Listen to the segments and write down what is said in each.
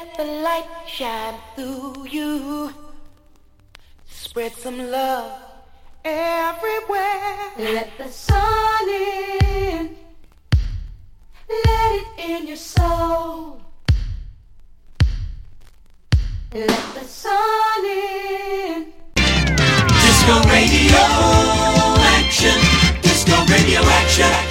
Let the light shine through you. Spread some love everywhere. Let the sun in. Let it in your soul. Let the sun in. Disco radio action. Disco radio action.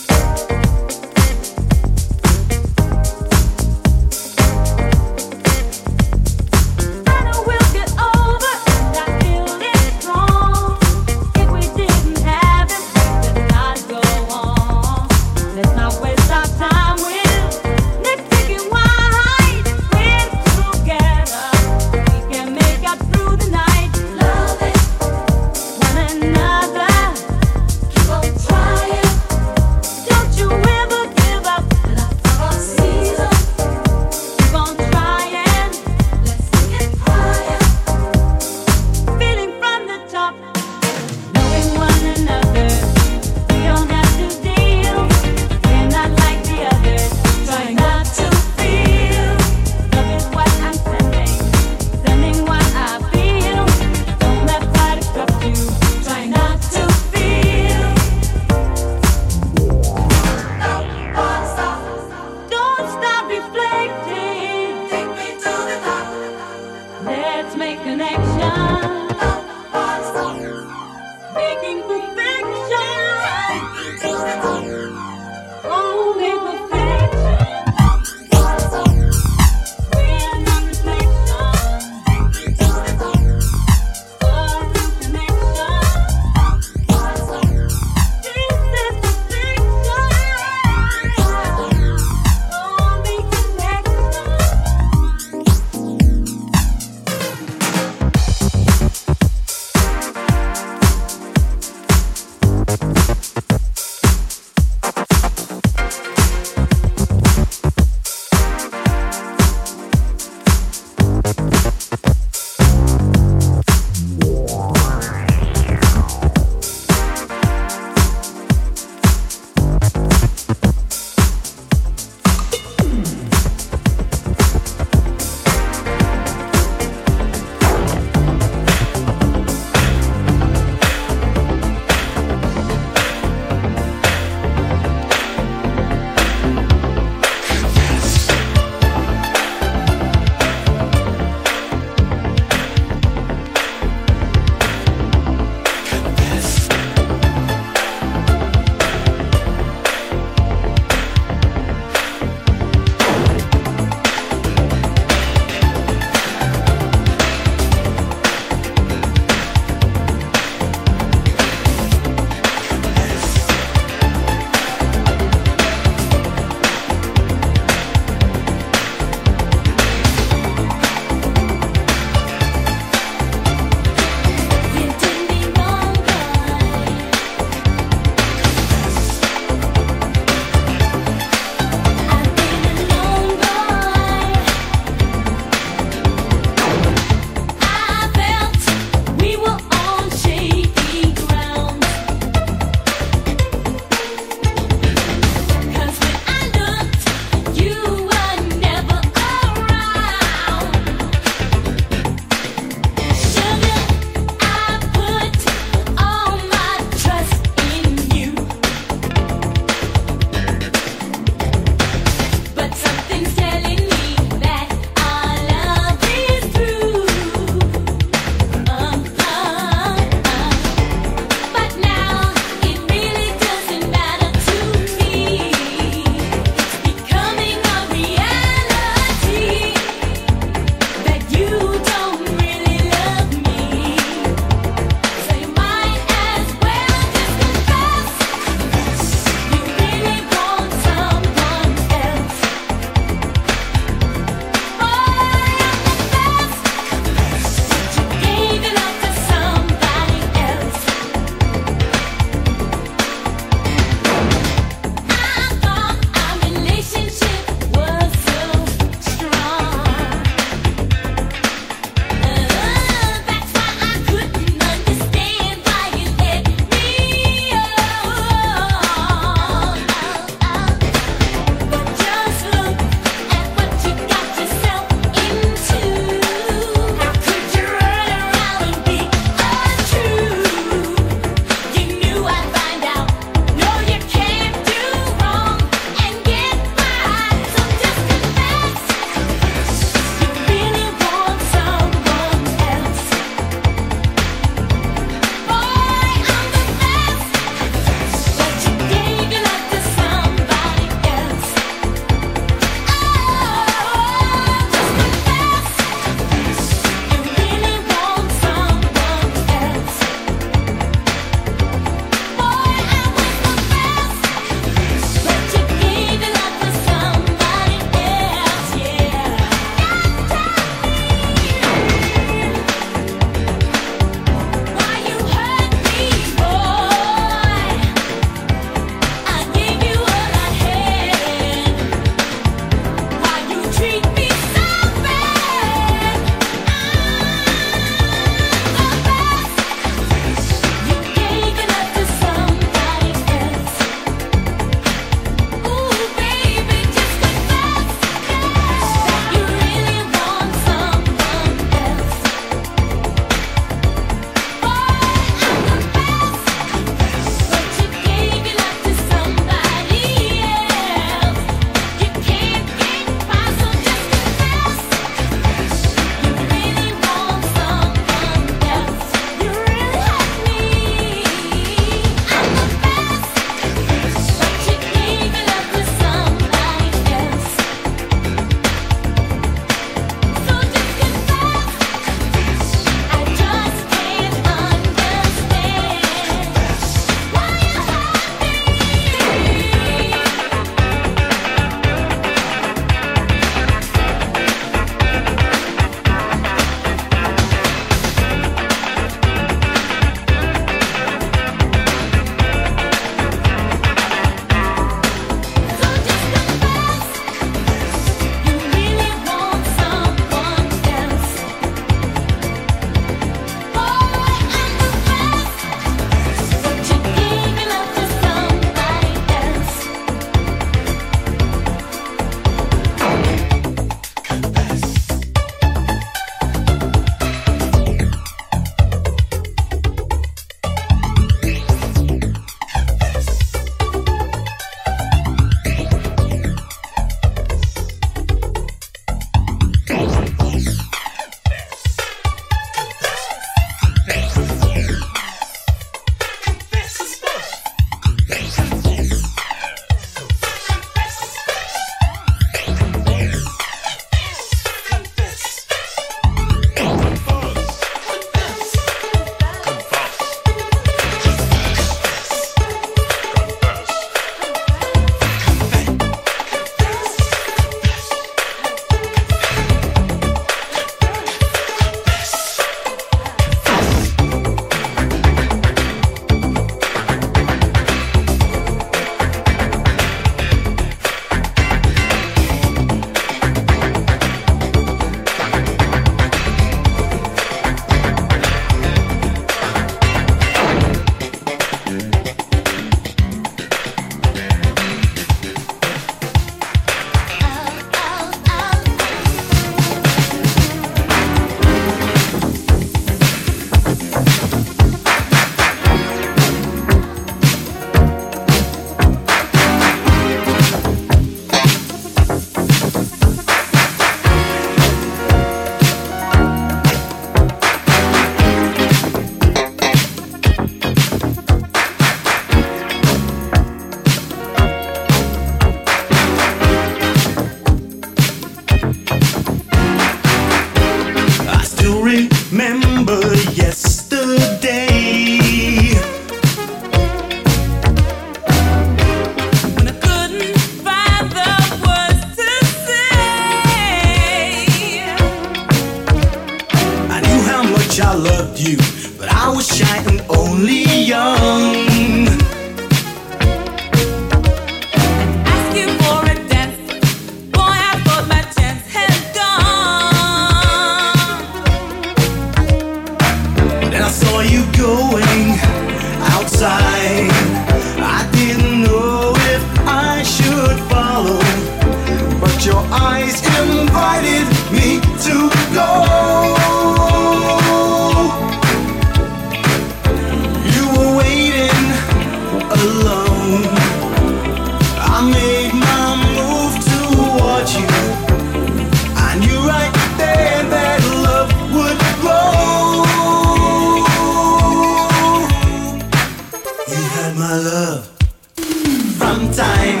sometime.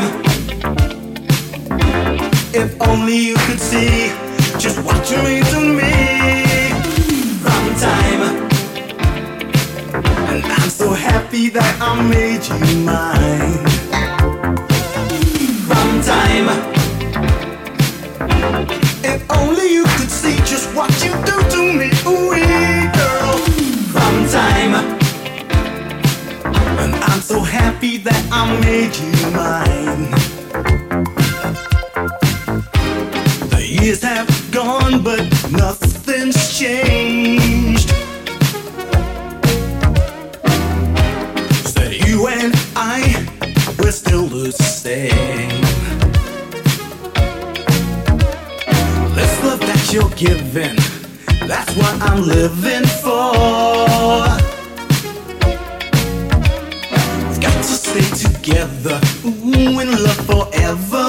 If only you could see just what you mean to me from time. And I'm so happy that I made you mine from time. so happy that I made you mine. The years have gone, but nothing's changed. That so you and I, we're still the same. This love that you're giving, that's what I'm living. in love forever.